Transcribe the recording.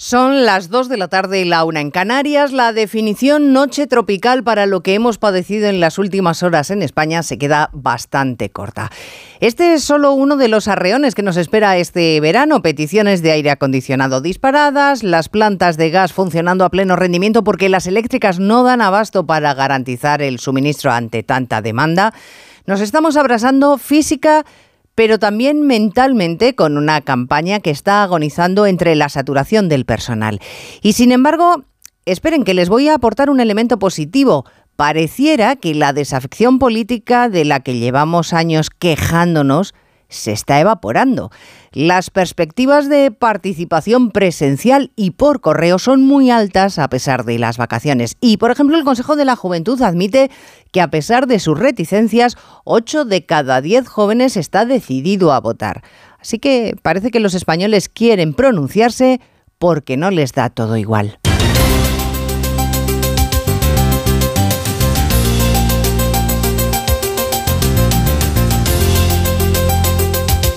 Son las 2 de la tarde y la una en Canarias. La definición noche tropical para lo que hemos padecido en las últimas horas en España se queda bastante corta. Este es solo uno de los arreones que nos espera este verano. Peticiones de aire acondicionado disparadas, las plantas de gas funcionando a pleno rendimiento porque las eléctricas no dan abasto para garantizar el suministro ante tanta demanda. Nos estamos abrasando física, pero también mentalmente con una campaña que está agonizando entre la saturación del personal. Y sin embargo, esperen que les voy a aportar un elemento positivo. Pareciera que la desafección política de la que llevamos años quejándonos se está evaporando. Las perspectivas de participación presencial y por correo son muy altas a pesar de las vacaciones. Y, por ejemplo, el Consejo de la Juventud admite que a pesar de sus reticencias, 8 de cada 10 jóvenes está decidido a votar. Así que parece que los españoles quieren pronunciarse porque no les da todo igual.